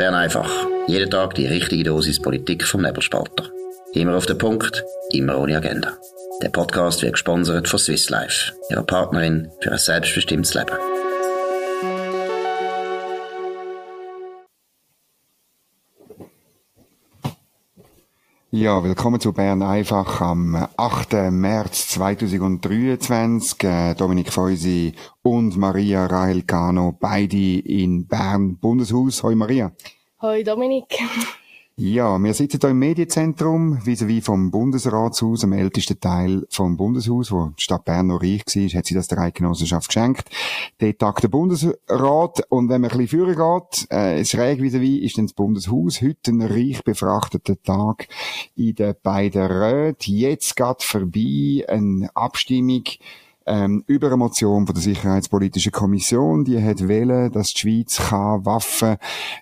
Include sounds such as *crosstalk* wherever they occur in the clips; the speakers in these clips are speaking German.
Bern einfach. Jeden Tag die richtige Dosis Politik vom Nebelspalter. Immer auf den Punkt, immer ohne Agenda. Der Podcast wird gesponsert von Swiss Life, ihrer Partnerin für ein selbstbestimmtes Leben. Ja, willkommen zu Bern einfach am 8. März 2023. Äh, Dominik Feusi und Maria Rahel Cano, beide in Bern Bundeshaus. Hoi Maria. Hoi Dominik. Ja, wir sitzen hier im Medienzentrum, vis-à-vis vom Bundesratshaus, am ältesten Teil vom Bundeshaus, wo die Stadt Bern noch reich war, hat sie das der Eidgenossenschaft geschenkt. Dort tagt der Bundesrat, und wenn man ein bisschen führen geht, äh, schräg vis-à-vis ist dann das Bundeshaus, heute ein reich befrachteter Tag in den beiden Räten. Jetzt geht vorbei eine Abstimmung, ähm, über eine Motion von der Sicherheitspolitischen Kommission, die hat wählen, dass die Schweiz kann Waffen,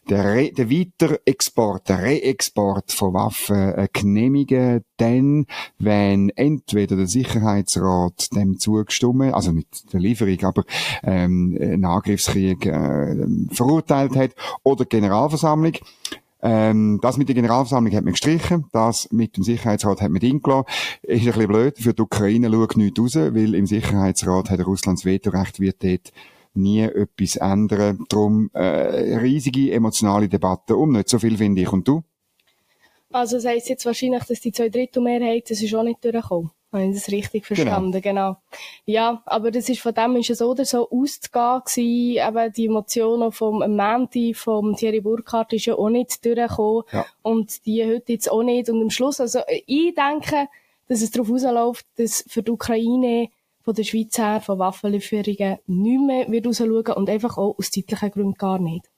der, Re der Weiterexport, der Reexport von Waffen äh, genehmigen, dann, wenn entweder der Sicherheitsrat dem zugestimmt, also nicht der Lieferung, aber ähm, einen Angriffskrieg äh, verurteilt hat, oder die Generalversammlung. Ähm, das mit der Generalversammlung hat man gestrichen, das mit dem Sicherheitsrat hat man eingelassen. Ist ein bisschen blöd, für die Ukraine schaut nichts raus, weil im Sicherheitsrat hat Russlands Vetorecht, wird dort nie etwas ändern. Darum äh, riesige emotionale Debatte um nicht so viel, finde ich. Und du? Also das heisst jetzt wahrscheinlich, dass die zwei Drittel Mehrheit, das ist auch nicht durchgekommen. Habe ich das richtig verstanden? Genau. genau. Ja, aber das ist, von dem ist es oder so auszugehen gewesen. Eben die Emotionen vom Menti, vom Thierry Burkhardt ist ja auch nicht durchgekommen. Ja. Und die heute jetzt auch nicht. Und am Schluss, also, ich denke, dass es darauf rausläuft, dass für die Ukraine von der Schweiz her von Waffenlieferungen nicht mehr wird rausschauen und einfach auch aus zeitlichen Gründen gar nicht.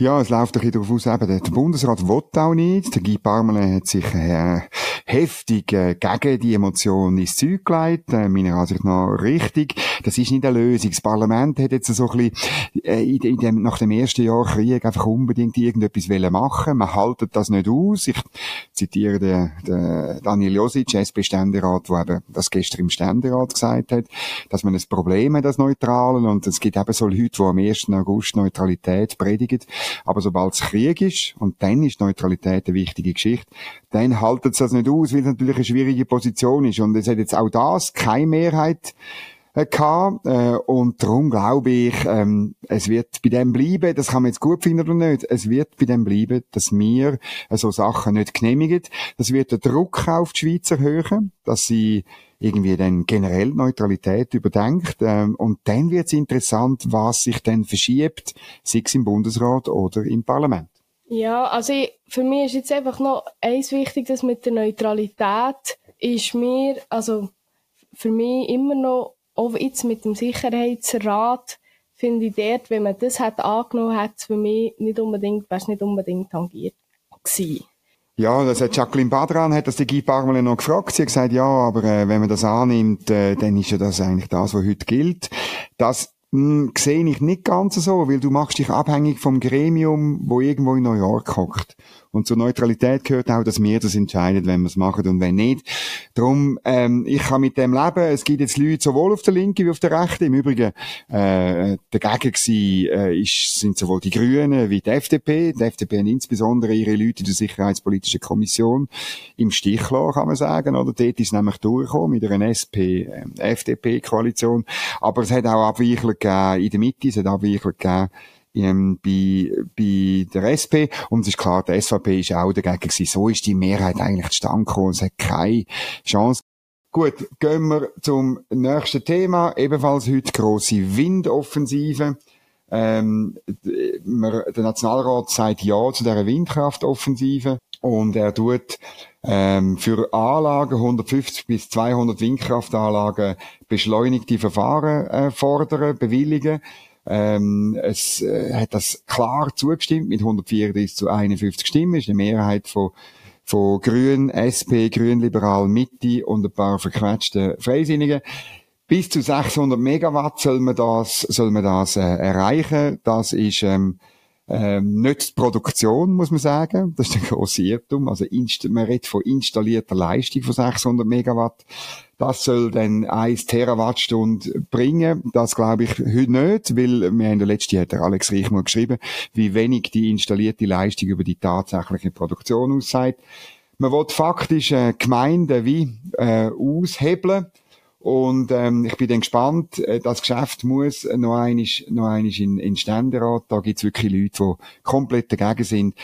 Ja, es läuft ein bisschen darauf aus, eben, der Bundesrat will auch nicht. Der Guy Parmelin hat sich äh, heftig äh, gegen die Emotionen ins Zeug gelegt, äh, meiner Ansicht nach richtig. Das ist nicht eine Lösung. Das Parlament hat jetzt so ein bisschen äh, in, in dem, nach dem ersten Jahr Krieg einfach unbedingt irgendetwas wollen machen. Man haltet das nicht aus. Ich zitiere den, den Daniel Josic, SP-Ständerat, der eben das gestern im Ständerat gesagt hat, dass man ein Problem hat, das Neutralen. Und es gibt eben so Leute, die am 1. August Neutralität predigen. Aber sobald es Krieg ist, und dann ist Neutralität eine wichtige Geschichte, dann haltet es das nicht aus, weil es natürlich eine schwierige Position ist. Und es hat jetzt auch das keine Mehrheit äh, gehabt, äh, und darum glaube ich, ähm, es wird bei dem bleiben, das kann man jetzt gut finden oder nicht, es wird bei dem bleiben, dass wir äh, so Sachen nicht genehmigen. Das wird den Druck auf die Schweiz erhöhen, dass sie irgendwie dann generell Neutralität überdenkt. Ähm, und dann wird es interessant, was sich dann verschiebt, sei es im Bundesrat oder im Parlament. Ja, also ich, für mich ist jetzt einfach noch eins wichtig, dass mit der Neutralität ist mir, also für mich immer noch, auch jetzt mit dem Sicherheitsrat, finde ich dort, wenn man das hat angenommen hat, für mich nicht unbedingt, wäre nicht unbedingt tangiert gewesen. Ja, das hat Jacqueline Badran, hat das die Guy Parmelin noch gefragt. Sie hat gesagt, ja, aber äh, wenn man das annimmt, äh, dann ist ja das eigentlich das, was heute gilt. Das hm, sehe ich nicht ganz so, weil du machst dich abhängig vom Gremium, wo irgendwo in New York hockt. Und zur Neutralität gehört auch, dass wir das entscheiden, wenn wir es machen und wenn nicht. Darum, ähm, ich kann mit dem leben. Es gibt jetzt Leute sowohl auf der Linken wie auf der Rechten. Im Übrigen, äh, dagegen gewesen, äh, ist, sind sowohl die Grünen wie die FDP. Die FDP haben insbesondere ihre Leute in der Sicherheitspolitischen Kommission im Stich gelassen, kann man sagen. Oder dort ist nämlich durchgekommen mit einer SP-FDP-Koalition. Äh, Aber es hat auch Abweichler gegeben in der Mitte, es hat Abweichler gegeben ähm, bei, bei der SP. Und es ist klar, der SVP ist auch dagegen gewesen. So ist die Mehrheit eigentlich zustande gekommen. Es hat keine Chance. Gut, gehen wir zum nächsten Thema. Ebenfalls heute grosse Windoffensive. Ähm, der Nationalrat sagt Ja zu dieser Windkraftoffensive und er tut ähm, für Anlagen 150 bis 200 Windkraftanlagen beschleunigte Verfahren äh, fordern, bewilligen. Ähm, es äh, hat das klar zugestimmt mit 134 zu 51 Stimmen. ist eine Mehrheit von von Grün, SP, Grünliberal, Mitte und ein paar verquetschten Freisinnigen. Bis zu 600 Megawatt soll man das, soll man das äh, erreichen. Das ist ähm, ähm, nicht die Produktion, muss man sagen. Das ist ein grosser Irrtum. Also, man redet von installierter Leistung von 600 Megawatt. Das soll dann 1 Terawattstunde bringen. Das glaube ich heute nicht, weil wir haben der letzte hat der Alex Reichmann geschrieben, wie wenig die installierte Leistung über die tatsächliche Produktion aussieht. Man will faktisch äh, Gemeinden wie äh, aushebeln und ähm, ich bin dann gespannt, äh, das Geschäft muss noch einmal, noch einmal in, in Ständerat. Da gibt's wirklich Leute, die komplett dagegen sind.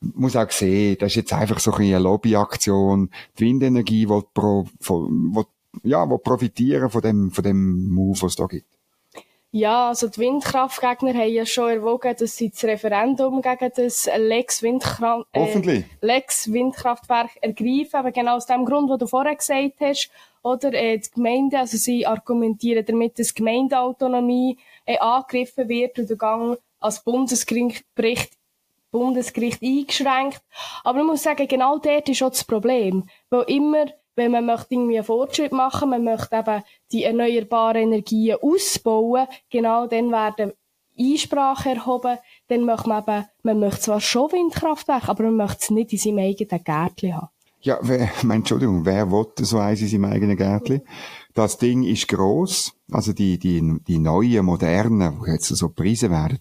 Muss auch sehen, das ist jetzt einfach so eine Lobbyaktion. Die Windenergie will, pro, will, ja, will profitieren von dem, von dem Move, was es da gibt. Ja, also die Windkraftgegner haben ja schon erwogen, dass sie das Referendum gegen das Lex, Windkra äh, Lex Windkraftwerk ergreifen. Aber genau aus dem Grund, den du vorher gesagt hast, oder äh, die Gemeinde, also sie argumentieren damit, dass Gemeindeautonomie äh, angegriffen wird und der Gang als Bundesgericht Bundesgericht eingeschränkt. Aber ich muss sagen, genau dort ist auch das Problem. Weil immer, wenn man möchte irgendwie einen Fortschritt machen, man möchte eben die erneuerbaren Energien ausbauen, genau dann werden Einsprache erhoben, dann möchte man eben, man möchte zwar schon Windkraftwerke, aber man möchte es nicht in seinem eigenen Gärtchen haben. Ja, wer, *laughs* mein, Entschuldigung, wer will so eins in seinem eigenen Gärtchen? Das Ding ist gross. Also die, die, die neuen, modernen, die jetzt so Preise werden,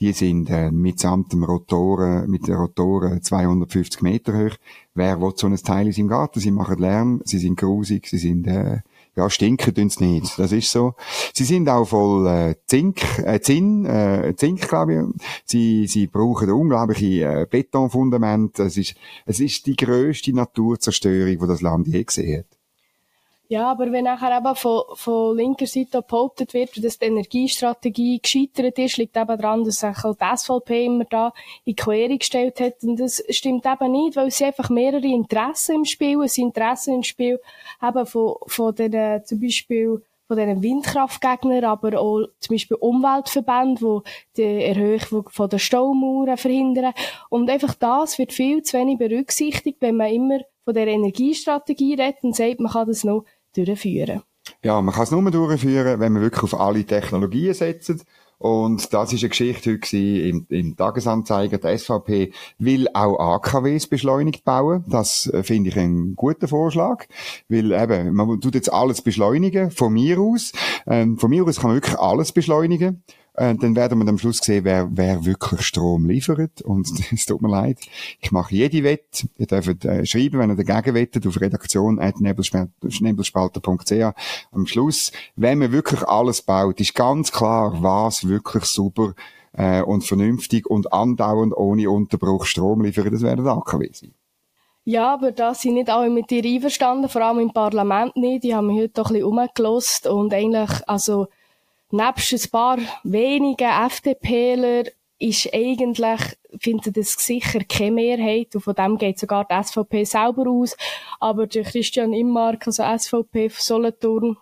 die sind äh, mitsamt dem Rotoren, mit den Rotoren 250 Meter hoch. Wer will so ein Teil in seinem Garten? Sie machen Lärm, sie sind grusig, sie sind äh, ja, stinken tun's nicht. Das ist so. Sie sind auch voll äh, Zink, äh, Zinn, äh, Zink, glaube ich. Sie, sie brauchen unglaubliche äh, Betonfundament. Es ist, es ist die grösste Naturzerstörung, die das Land je gesehen hat. Ja, aber wenn nachher eben von, von linker Seite behauptet wird, dass die Energiestrategie gescheitert ist, liegt eben daran, dass sich halt die SVP immer da in Quere gestellt hat. Und das stimmt eben nicht, weil es einfach mehrere Interessen im Spiel, es sind Interessen im Spiel eben von, von den, zum Beispiel, von diesen Windkraftgegnern, aber auch zum Beispiel Umweltverbände, die die Erhöhung von der Staumauern verhindern. Und einfach das wird viel zu wenig berücksichtigt, wenn man immer von der Energiestrategie redet und sagt, man kann das noch durchführen. Ja, man kann es nur durchführen, wenn man wirklich auf alle Technologien setzt. Und das ist eine Geschichte heute im, im Tagesanzeiger. Der SVP will auch AKWs beschleunigt bauen. Das äh, finde ich einen guten Vorschlag. Weil eben, man tut jetzt alles beschleunigen, von mir aus. Ähm, von mir aus kann man wirklich alles beschleunigen. Äh, dann werden wir am Schluss sehen, wer, wer wirklich Strom liefert. Und *laughs* es tut mir leid. Ich mache jede Wette. Ihr dürft äh, schreiben, wenn ihr dagegen wettet, auf redaktion.nebelspalter.ch. Am Schluss, wenn man wirklich alles baut, ist ganz klar, was wirklich super äh, und vernünftig und andauernd ohne Unterbruch Strom liefert. Das werden AKW sein. Ja, aber da sind nicht alle mit dir einverstanden, vor allem im Parlament nicht. Die haben mich heute doch ein bisschen umgelost und eigentlich, also, nebst ein paar wenigen FDPler ist eigentlich, findet das sicher keine Mehrheit und von dem geht sogar die SVP selber aus. Aber der Christian Immark, also SVP von Solothurn,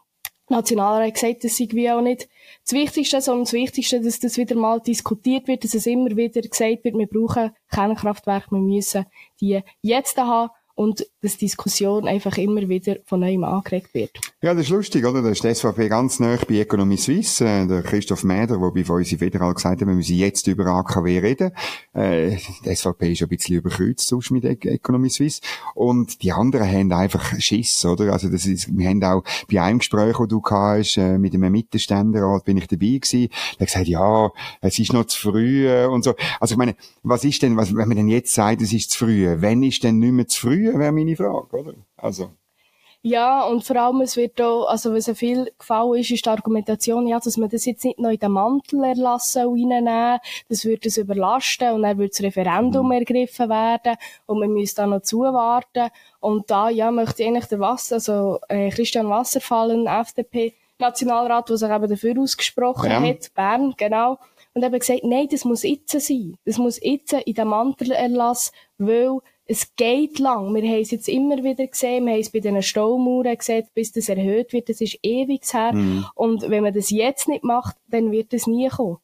Nationalrat gesagt, das sei wie auch nicht das Wichtigste, sondern das Wichtigste, dass das wieder mal diskutiert wird, dass es immer wieder gesagt wird, wir brauchen Kernkraftwerke, wir müssen die jetzt haben und dass Diskussion einfach immer wieder von neuem angeregt wird. Ja, das ist lustig, oder? Da ist die SVP ganz nah bei Economy Suisse. Äh, der Christoph Mäder, der bei uns Federal gesagt hat, wir müssen jetzt über AKW reden. Äh, die SVP ist ein bisschen überkreuzt sonst mit Economy Suisse. Und die anderen haben einfach Schiss, oder? Also das ist, wir haben auch bei einem Gespräch, das du hast, äh, mit einem Mittelständerat, bin ich dabei gewesen. Der hat gesagt, ja, es ist noch zu früh äh, und so. Also ich meine, was ist denn, was, wenn man denn jetzt sagt, es ist zu früh, wenn ist denn nicht mehr zu früh, wäre meine Frage, oder? Also. Ja, und vor allem, es wird auch, also was viel gefallen ist, ist die Argumentation, ja, dass man das jetzt nicht noch in den Mantel erlassen und reinnehmen, das würde es überlasten und dann würde das Referendum mhm. ergriffen werden und man müsste da noch zuwarten. Und da, ja, möchte ich eigentlich der Wasser, also äh, Christian Wasserfall, ein FDP-Nationalrat, der sich eben dafür ausgesprochen ja. hat, Bern, genau, und eben gesagt, nein, das muss jetzt sein. Das muss jetzt in den Mantel erlassen, weil es geht lang. Wir haben es jetzt immer wieder gesehen, wir haben es bei den Staumauern gesehen, bis das erhöht wird, das ist ewig her. Mhm. Und wenn man das jetzt nicht macht, dann wird es nie kommen.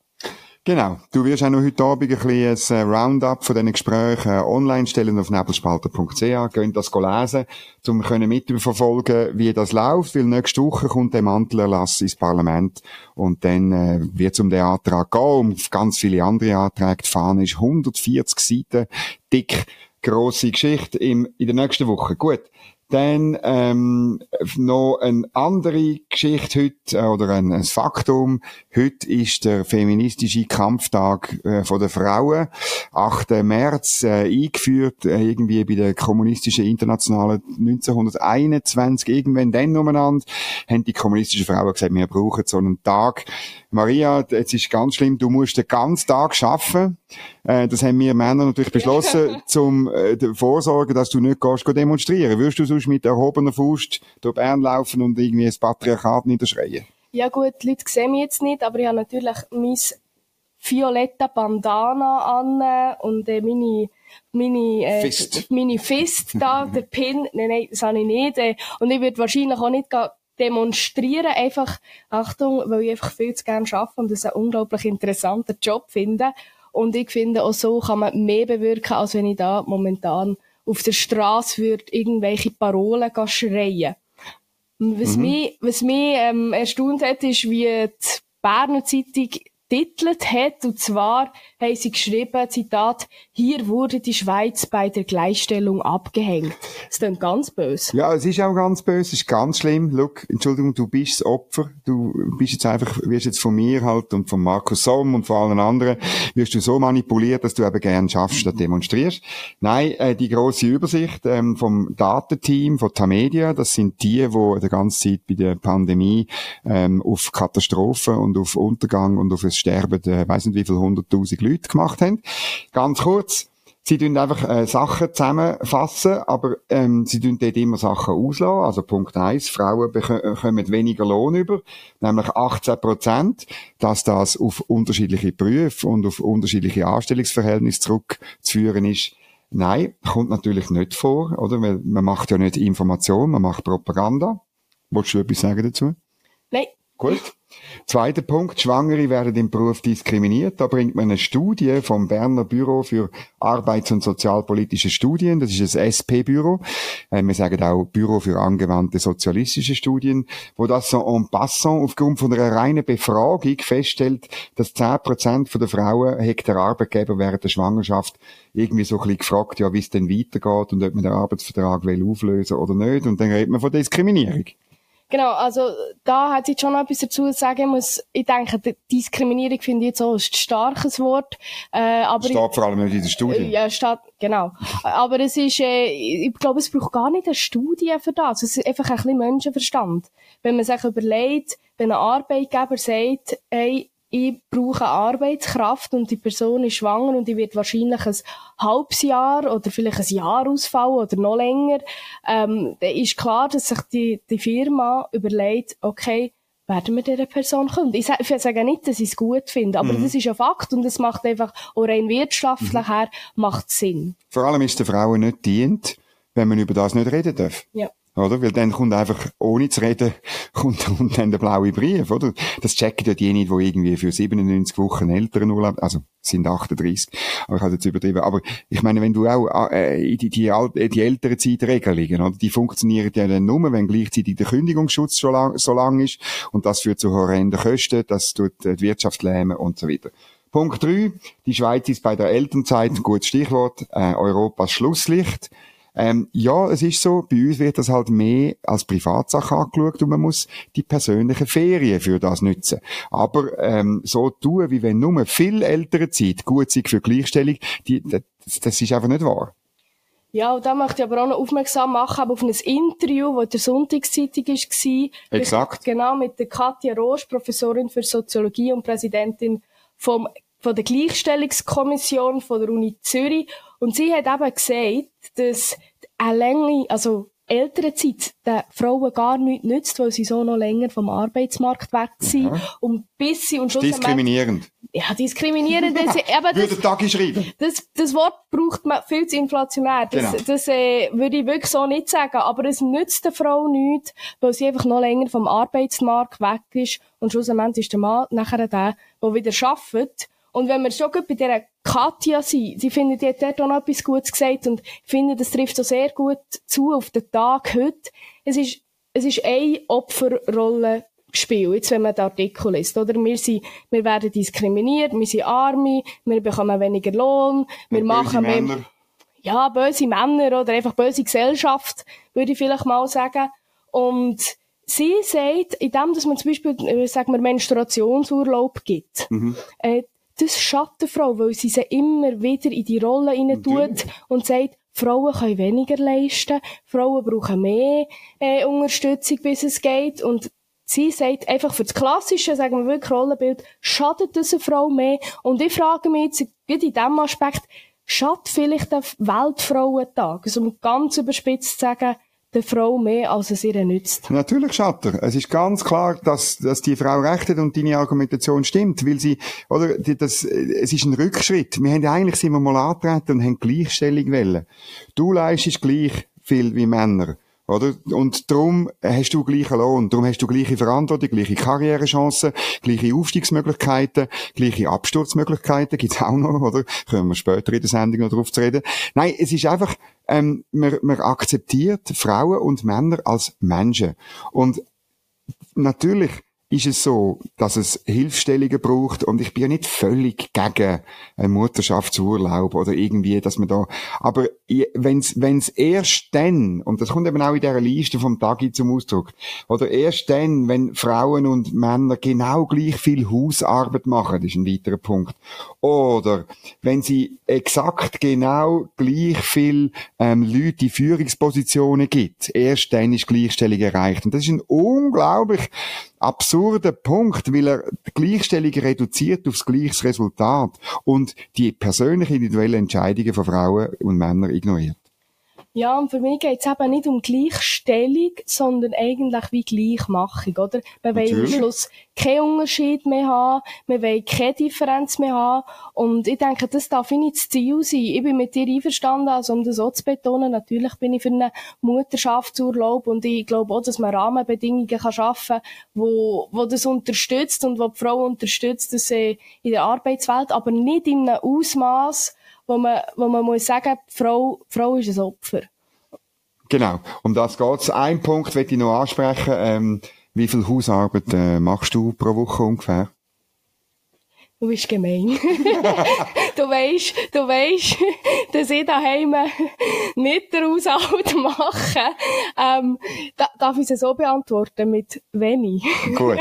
Genau. Du wirst auch noch heute Abend ein bisschen ein äh, Roundup von diesen Gesprächen äh, online stellen auf nebelspalter.ch. Könnt das lesen, um können mitverfolgen, wie das läuft, weil nächste Woche kommt der Mantelerlass ins Parlament und dann äh, wird es um den Antrag gehen, um ganz viele andere Anträge. Die Fahne ist 140 Seiten dick, grosse Geschichte im, in der nächsten Woche. Gut. Dann ähm, noch eine andere Geschichte heute, äh, oder ein, ein Faktum. Heute ist der feministische Kampftag äh, von der Frauen. 8. März äh, eingeführt, äh, irgendwie bei der kommunistischen Internationalen 1921, irgendwann dann umeinander, haben die kommunistischen Frauen gesagt, wir brauchen so einen Tag. Maria, jetzt ist ganz schlimm, du musst den ganzen Tag arbeiten. Äh, das haben wir Männer natürlich beschlossen, *laughs* zum äh, Vorsorgen, dass du nicht gehst, demonstrieren. Würdest du sonst mit erhobener Faust durch Bern laufen und irgendwie das Patriarchat niederschreien? Ja gut, die Leute sehen mich jetzt nicht, aber ich habe natürlich mein violette Bandana an und äh, meine meine, äh, Fist. meine Fist da, *laughs* der Pin, nein, nein, das habe ich nicht. Äh, und ich würde wahrscheinlich auch nicht demonstrieren, einfach, Achtung, weil ich einfach viel zu gerne arbeite und es einen unglaublich interessanten Job finde. Und ich finde, auch so kann man mehr bewirken, als wenn ich da momentan auf der Straße würde irgendwelche Parolen schreien. Was mhm. mich, was mich ähm, erstaunt hat, ist, wie die Berner Zeitung titelt hat. Und zwar haben sie geschrieben, Zitat, hier wurde die Schweiz bei der Gleichstellung abgehängt. Das ist dann ganz böse. Ja, es ist auch ganz böse, es ist ganz schlimm. Look, Entschuldigung, du bist das Opfer. Du bist jetzt einfach, wirst jetzt von mir halt und von Markus Somm und von allen anderen, wirst du so manipuliert, dass du eben gern schaffst, statt demonstrierst. Nein, äh, die große Übersicht ähm, vom Datenteam, von Tamedia, das sind die, die die ganze Zeit bei der Pandemie ähm, auf Katastrophen und auf Untergang und auf Sterben, äh, weiss nicht wie viele hunderttausend Leute gemacht haben. Ganz kurz, Sie tun einfach äh, Sachen zusammenfassen, aber ähm, sie tun dort immer Sachen auslassen. Also Punkt eins: Frauen bekommen weniger Lohn über, nämlich 18 Prozent, dass das auf unterschiedliche Berufe und auf unterschiedliche Anstellungsverhältnisse zurückzuführen ist. Nein, kommt natürlich nicht vor, oder? Weil man macht ja nicht Information, man macht Propaganda. Wolltest du etwas sagen dazu? Nein. Gut. Zweiter Punkt, Schwangere werden im Beruf diskriminiert. Da bringt man eine Studie vom Berner Büro für Arbeits- und Sozialpolitische Studien. Das ist ein SP-Büro. Äh, wir sagen auch Büro für angewandte sozialistische Studien, wo das so en passant aufgrund von einer reinen Befragung feststellt, dass 10% der Frauen hat der Arbeitgeber während der Schwangerschaft irgendwie so ein bisschen gefragt, ja, wie es denn weitergeht und ob man den Arbeitsvertrag will auflösen oder nicht. Und dann redet man von Diskriminierung. Genau, also da hat ich schon noch etwas dazu zu sagen muss. Ich denke, Diskriminierung finde ich jetzt auch ein starkes Wort. Äh, aber steht ich, vor allem in der Studie. Ja, steht, genau. *laughs* aber es ist, äh, ich glaube, es braucht gar nicht eine Studie für das. Es ist einfach ein bisschen Menschenverstand. Wenn man sich überlegt, wenn ein Arbeitgeber sagt, hey, ich brauche Arbeitskraft und die Person ist schwanger und die wird wahrscheinlich ein halbes Jahr oder vielleicht ein Jahr ausfallen oder noch länger, ähm, dann ist klar, dass sich die, die Firma überlegt, okay, werden wir dieser Person können. Ich sage, ich sage nicht, dass ich es gut finde, aber mhm. das ist ein Fakt und es macht einfach, auch rein wirtschaftlich mhm. her, macht Sinn. Vor allem ist der Frauen nicht dient, wenn man über das nicht reden darf. Ja. Oder? Weil dann kommt einfach, ohne zu reden, *laughs* kommt, kommt dann der blaue Brief, oder? Das checken ja die nicht, die irgendwie für 97 Wochen älteren Urlaub, also, sind 38, aber ich habe jetzt übertrieben. Aber ich meine, wenn du auch, äh, die, die, die, die älteren Zeitregelungen, oder? Die funktionieren ja dann nur, wenn gleichzeitig der Kündigungsschutz so lang, so lang ist. Und das führt zu horrenden Kosten, das tut die Wirtschaft lähmen und so weiter. Punkt drei: Die Schweiz ist bei der Elternzeit, ein gutes Stichwort, äh, Europas Schlusslicht. Ähm, ja, es ist so, bei uns wird das halt mehr als Privatsache angeschaut und man muss die persönlichen Ferien für das nutzen. Aber ähm, so tun, wie wenn nur viel ältere Zeit gut sind für Gleichstellung, die, das, das ist einfach nicht wahr. Ja, und da möchte ich aber auch noch aufmerksam machen auf ein Interview, das der Sonntagszeitung war. Exakt. Genau, mit der Katja Rosch, Professorin für Soziologie und Präsidentin vom, von der Gleichstellungskommission von der Uni Zürich. Und sie hat eben gesagt, dass eine Länge, also ältere Zeit den Frauen gar nichts nützt, weil sie so noch länger vom Arbeitsmarkt weg sind. Ja. Und bis sie und Diskriminierend. Ja, diskriminierend. Das, eben, das, Würde schreiben. Das, das Wort braucht man viel zu inflationär. Das, genau. das äh, würde ich wirklich so nicht sagen. Aber es nützt der Frau nichts, weil sie einfach noch länger vom Arbeitsmarkt weg ist. Und schlussendlich ist der Mann nachher der, der wieder arbeitet Und wenn wir schon bei dieser Katja sind, sie findet, die hat dort auch noch etwas Gutes gesagt und ich finde, das trifft so sehr gut zu auf den Tag heute. Es ist, es ist eine Opferrolle gespielt, jetzt wenn man den Artikel liest, oder? Wir sind, wir werden diskriminiert, wir sind Arme, wir bekommen weniger Lohn, wir machen mehr, ja, böse Männer oder einfach böse Gesellschaft, würde ich vielleicht mal sagen. Und sie sagt, indem, dass man zum Beispiel, äh, sagen wir, Menstruationsurlaub gibt, mhm. äh, das schadet der Frau, weil sie sie immer wieder in die Rolle rein tut und sagt, Frauen können weniger leisten, Frauen brauchen mehr äh, Unterstützung, bis es geht. Und sie sagt einfach für das klassische, sagen wir wirklich Rollenbild, schadet das eine Frau mehr? Und ich frage mich jetzt, in diesem Aspekt, schadet vielleicht der Weltfrauentag? Also um ganz überspitzt zu sagen, der Frau mehr, als es ihr nützt. Natürlich Schatter. Es ist ganz klar, dass, dass die Frau recht hat und deine Argumentation stimmt, weil sie, oder, das, es ist ein Rückschritt. Wir haben eigentlich, sind wir mal angetreten und haben Gleichstellung wollen. Du leistest gleich viel wie Männer. Oder? Und darum hast du gleichen Lohn, darum hast du gleiche Verantwortung, gleiche Karrierechancen, gleiche Aufstiegsmöglichkeiten, gleiche Absturzmöglichkeiten, gibt's auch noch, oder? Können wir später in der Sendung noch drauf zu reden. Nein, es ist einfach, ähm, man, man akzeptiert Frauen und Männer als Menschen. Und natürlich ist es so, dass es Hilfsstellungen braucht und ich bin ja nicht völlig gegen einen Mutterschaftsurlaub oder irgendwie, dass man da, aber wenn's, wenn's erst dann, und das kommt eben auch in dieser Liste vom Tagi zum Ausdruck, oder erst dann, wenn Frauen und Männer genau gleich viel Hausarbeit machen, das ist ein weiterer Punkt, oder wenn sie exakt genau gleich viel ähm, Leute in Führungspositionen gibt, erst dann ist Gleichstellung erreicht. Und das ist ein unglaublich absurder Punkt, weil er die Gleichstellung reduziert aufs gleiches Resultat und die persönlichen individuellen Entscheidungen von Frauen und Männern ignoriert. Ja, und für mich geht es eben nicht um Gleichstellung, sondern eigentlich wie Gleichmachung, oder? Wir wollen am Schluss keinen Unterschied mehr haben, wir wollen keine Differenz mehr haben. Und ich denke, das darf nicht das Ziel sein. Ich bin mit dir einverstanden, also um das auch zu betonen, natürlich bin ich für einen Mutterschaftsurlaub und ich glaube auch, dass man Rahmenbedingungen kann schaffen kann, wo, wo das unterstützt und wo die Frau unterstützt, dass sie in der Arbeitswelt, aber nicht in einem Ausmaß, wo man, wo man muss sagen, die Frau, die Frau ist ein Opfer. Genau. Um das geht's. Ein Punkt möchte ich noch ansprechen. Ähm, wie viel Hausarbeit äh, machst du pro Woche ungefähr? Du bist gemein. *laughs* du weisst, du weisst, dass ich daheim nicht den Haushalt mache. Ähm, da, darf ich es so beantworten mit wenig? Gut.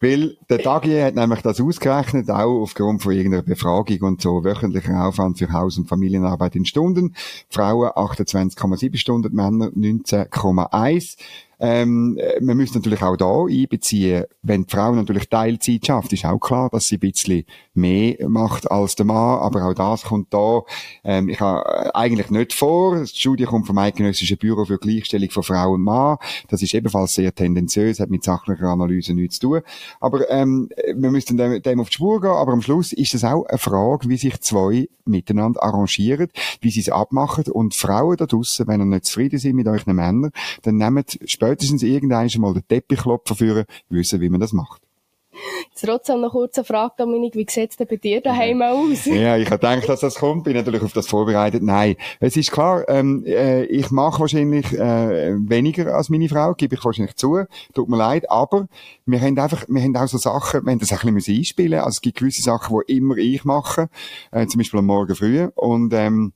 Weil der Dagi hat nämlich das ausgerechnet, auch aufgrund von irgendeiner Befragung und so wöchentlicher Aufwand für Haus- und Familienarbeit in Stunden. Frauen 28,7 Stunden, Männer 19,1. Ähm, man müsste natürlich auch da einbeziehen, wenn die Frau natürlich Teilzeit schafft, ist auch klar, dass sie ein bisschen mehr macht als der Mann, aber auch das kommt da, ähm, ich habe äh, eigentlich nicht vor. Die Studie kommt vom Eidgenössischen Büro für Gleichstellung von Frau und Mann. Das ist ebenfalls sehr tendenziös, hat mit sachlicher Analyse nichts zu tun. Aber ähm, wir müssen dem, dem auf die Spur gehen, aber am Schluss ist es auch eine Frage, wie sich zwei miteinander arrangieren, wie sie es abmachen und Frauen da draussen, wenn ihr nicht zufrieden sind mit euren Männern, dann nehmt später spätestens irgendwann mal den Teppichklopfer führen, wissen, wie man das macht. Jetzt trotzdem noch kurz eine Frage, Dominik, wie sieht es denn bei dir daheim ja. aus? Ja, ich habe gedacht, dass das kommt, bin natürlich auf das vorbereitet. Nein, es ist klar, ähm, äh, ich mache wahrscheinlich äh, weniger als meine Frau, gebe ich wahrscheinlich zu, tut mir leid, aber wir haben einfach, wir haben auch so Sachen, wir haben das ein bisschen einspielen also es gibt gewisse Sachen, die immer ich mache, äh, zum Beispiel am Morgen früh und ähm,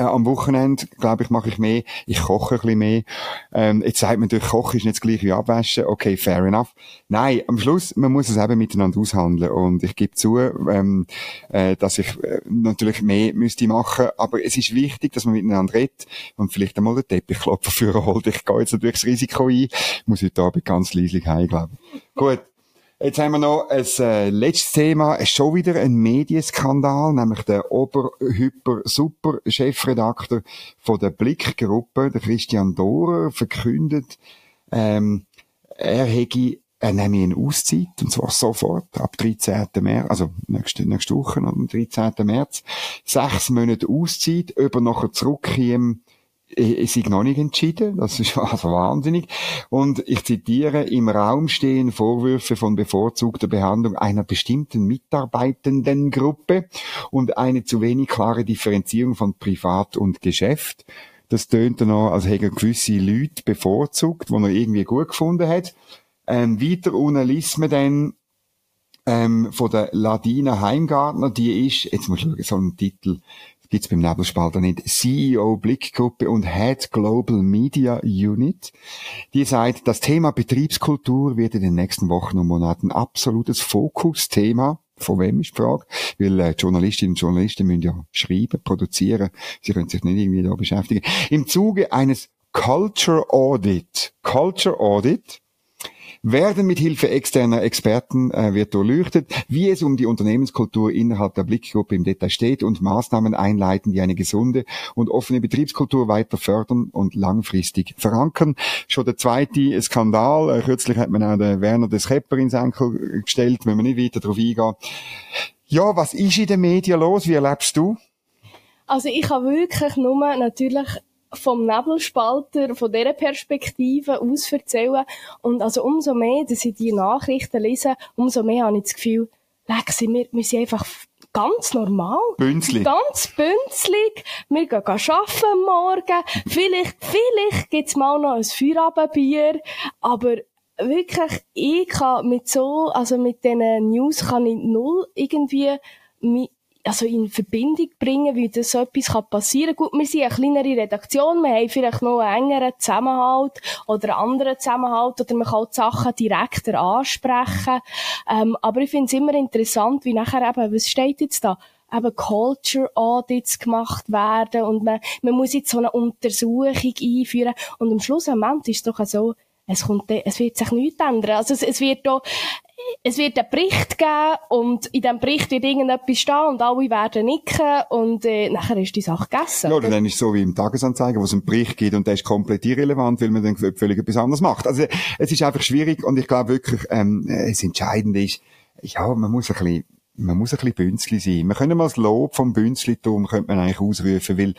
äh, am Wochenende, glaube ich, mache ich mehr. Ich koche ein bisschen mehr. Ähm, jetzt sagt man natürlich, Kochen ist nicht das gleiche wie Abwaschen. Okay, fair enough. Nein, am Schluss, man muss es eben miteinander aushandeln. Und ich gebe zu, ähm, äh, dass ich äh, natürlich mehr müsste machen. Aber es ist wichtig, dass man miteinander redet und vielleicht einmal den Teppichklopfer führen holt. Ich gehe jetzt natürlich das Risiko ein. Ich muss heute Abend ganz leislich heim, glaube ich. Gut. Jetzt haben wir noch ein äh, letztes Thema, schon wieder ein Medienskandal, nämlich der Ober-Hyper-Super-Chefredakteur von der Blick-Gruppe, der Christian Dorer, verkündet, ähm, er hätte er nehme eine Auszeit, und zwar sofort, ab 13. März, also nächste, nächste Woche, am 13. März, sechs Monate Auszeit, ob er nachher zurückkäme, es ist noch nicht entschieden, das ist *laughs* also wahnsinnig. Und ich zitiere, im Raum stehen Vorwürfe von bevorzugter Behandlung einer bestimmten Mitarbeitendengruppe und eine zu wenig klare Differenzierung von Privat und Geschäft. Das tönt dann auch, als hätte gewisse Leute bevorzugt, die er irgendwie gut gefunden hat. Ähm, weiter unten man dann, ähm, von der Ladina Heimgartner, die ist, jetzt muss ich schauen, so ein Titel, gibt's beim Nebelspalter nicht, CEO Blickgruppe und Head Global Media Unit. Die sagt, das Thema Betriebskultur wird in den nächsten Wochen und Monaten absolutes Fokusthema. Von wem ist die Frage? Weil äh, Journalistinnen und Journalisten müssen ja schreiben, produzieren. Sie können sich nicht irgendwie da beschäftigen. Im Zuge eines Culture Audit, Culture Audit, werden mit Hilfe externer Experten äh, wird durchleuchtet, wie es um die Unternehmenskultur innerhalb der Blickgruppe im Detail steht und Maßnahmen einleiten, die eine gesunde und offene Betriebskultur weiter fördern und langfristig verankern. Schon der zweite Skandal, äh, kürzlich hat man auch den Werner des Kepper ins Enkel gestellt, wenn wir nicht weiter darauf eingehen. Ja, was ist in den Medien los? Wie erlebst du? Also ich habe wirklich nur natürlich vom Nebelspalter, von dieser Perspektive aus erzählen. Und also umso mehr, dass ich die Nachrichten lese, umso mehr habe ich das Gefühl, sie, wir, wir sind einfach ganz normal. Bünzlig. Ganz bünzlig. Wir gehen arbeiten morgen. *laughs* Vielleicht, vielleicht gibt's mal noch ein Feierabendbier. Aber wirklich, ich kann mit so, also mit diesen News kann ich null irgendwie also in Verbindung bringen, wie das so etwas passieren kann. Gut, wir sind eine kleinere Redaktion, wir haben vielleicht noch einen engeren Zusammenhalt oder einen anderen Zusammenhalt oder man kann die Sachen direkter ansprechen. Ähm, aber ich finde es immer interessant, wie nachher eben, was steht jetzt da? eben Culture Audits gemacht werden und man, man muss jetzt so eine Untersuchung einführen und am Schluss am Ende ist es doch so, es kommt, es wird sich nichts ändern. Also es, es wird da, es wird einen Bericht geben und in diesem Bericht wird irgendetwas stehen und alle werden nicken und äh, nachher ist die Sache gegessen. Ja, oder dann ist es so wie im Tagesanzeiger, wo es einen Bericht gibt und der ist komplett irrelevant, weil man dann völlig etwas anderes macht. Also es ist einfach schwierig und ich glaube wirklich, ähm, das Entscheidende ist, ja, man muss ein bisschen man muss ein bisschen Bünzli sein. Wir können mal das Lob vom Bünzlitum könnte man eigentlich ausrufen, weil,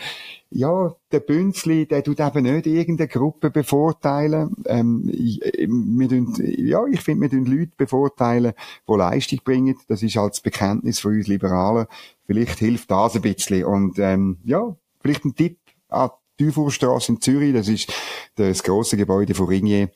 ja, der Bünzli, der tut eben nicht irgendeine Gruppe bevorteilen. Ähm, ich, wir tun, ja, ich finde, wir tun Leute bevorteilen, die Leistung bringen. Das ist als Bekenntnis von uns Liberalen. Vielleicht hilft das ein bisschen. Und, ähm, ja, vielleicht ein Tipp an die Dufourstrasse in Zürich. Das ist das grosse Gebäude von Ringier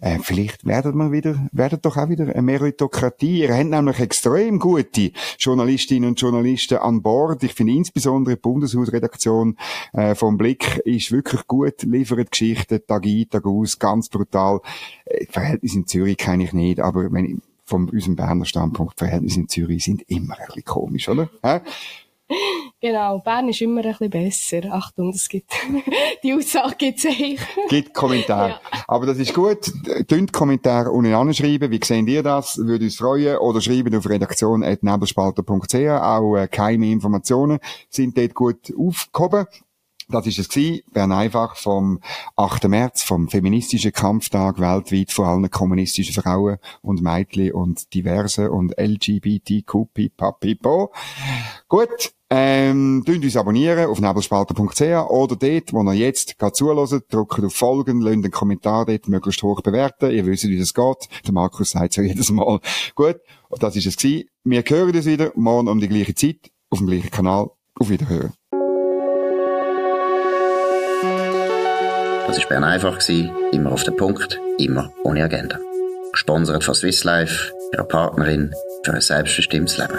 äh, vielleicht werden wir wieder, werden doch auch wieder eine Meritokratie. Ihr habt nämlich extrem gute Journalistinnen und Journalisten an Bord. Ich finde insbesondere die Bundeshausredaktion äh, vom Blick ist wirklich gut, liefert Geschichten, Tag ein, Tag aus, ganz brutal. Äh, Verhältnis in Zürich kenne ich nicht, aber wenn ich, von unserem Berner Standpunkt, Verhältnisse in Zürich sind immer ein bisschen komisch, oder? Hä? Genau, Bern ist immer ein bisschen besser. Achtung, das gibt, *laughs* die Aussage gibt es Gibt Kommentare. Ja. Aber das ist gut. Tönt Kommentare unten anschreiben. Wie sehen ihr das? Würde uns freuen. Oder schreiben auf redaktion.nebelspalter.ch. Auch äh, keine Informationen sind dort gut aufgehoben. Das ist es gewesen. Bern einfach vom 8. März, vom feministischen Kampftag weltweit von allen kommunistischen Frauen und Mädchen und diverse und LGBTQ, pipapipo. Gut. Ähm, dünnt uns abonnieren auf nebelspalter.ch oder dort, wo ihr jetzt gerade zuhört, drückt auf Folgen, lasst einen Kommentar dort möglichst hoch bewerten. Ihr wisst, wie das geht. Der Markus sagt es ja jedes Mal. *laughs* Gut, das ist es gewesen. Wir hören uns wieder morgen um die gleiche Zeit auf dem gleichen Kanal. Auf Wiederhören. Das war Bern einfach, immer auf den Punkt, immer ohne Agenda. Gesponsert von Swiss Life, ihrer Partnerin für ein selbstbestimmtes Leben.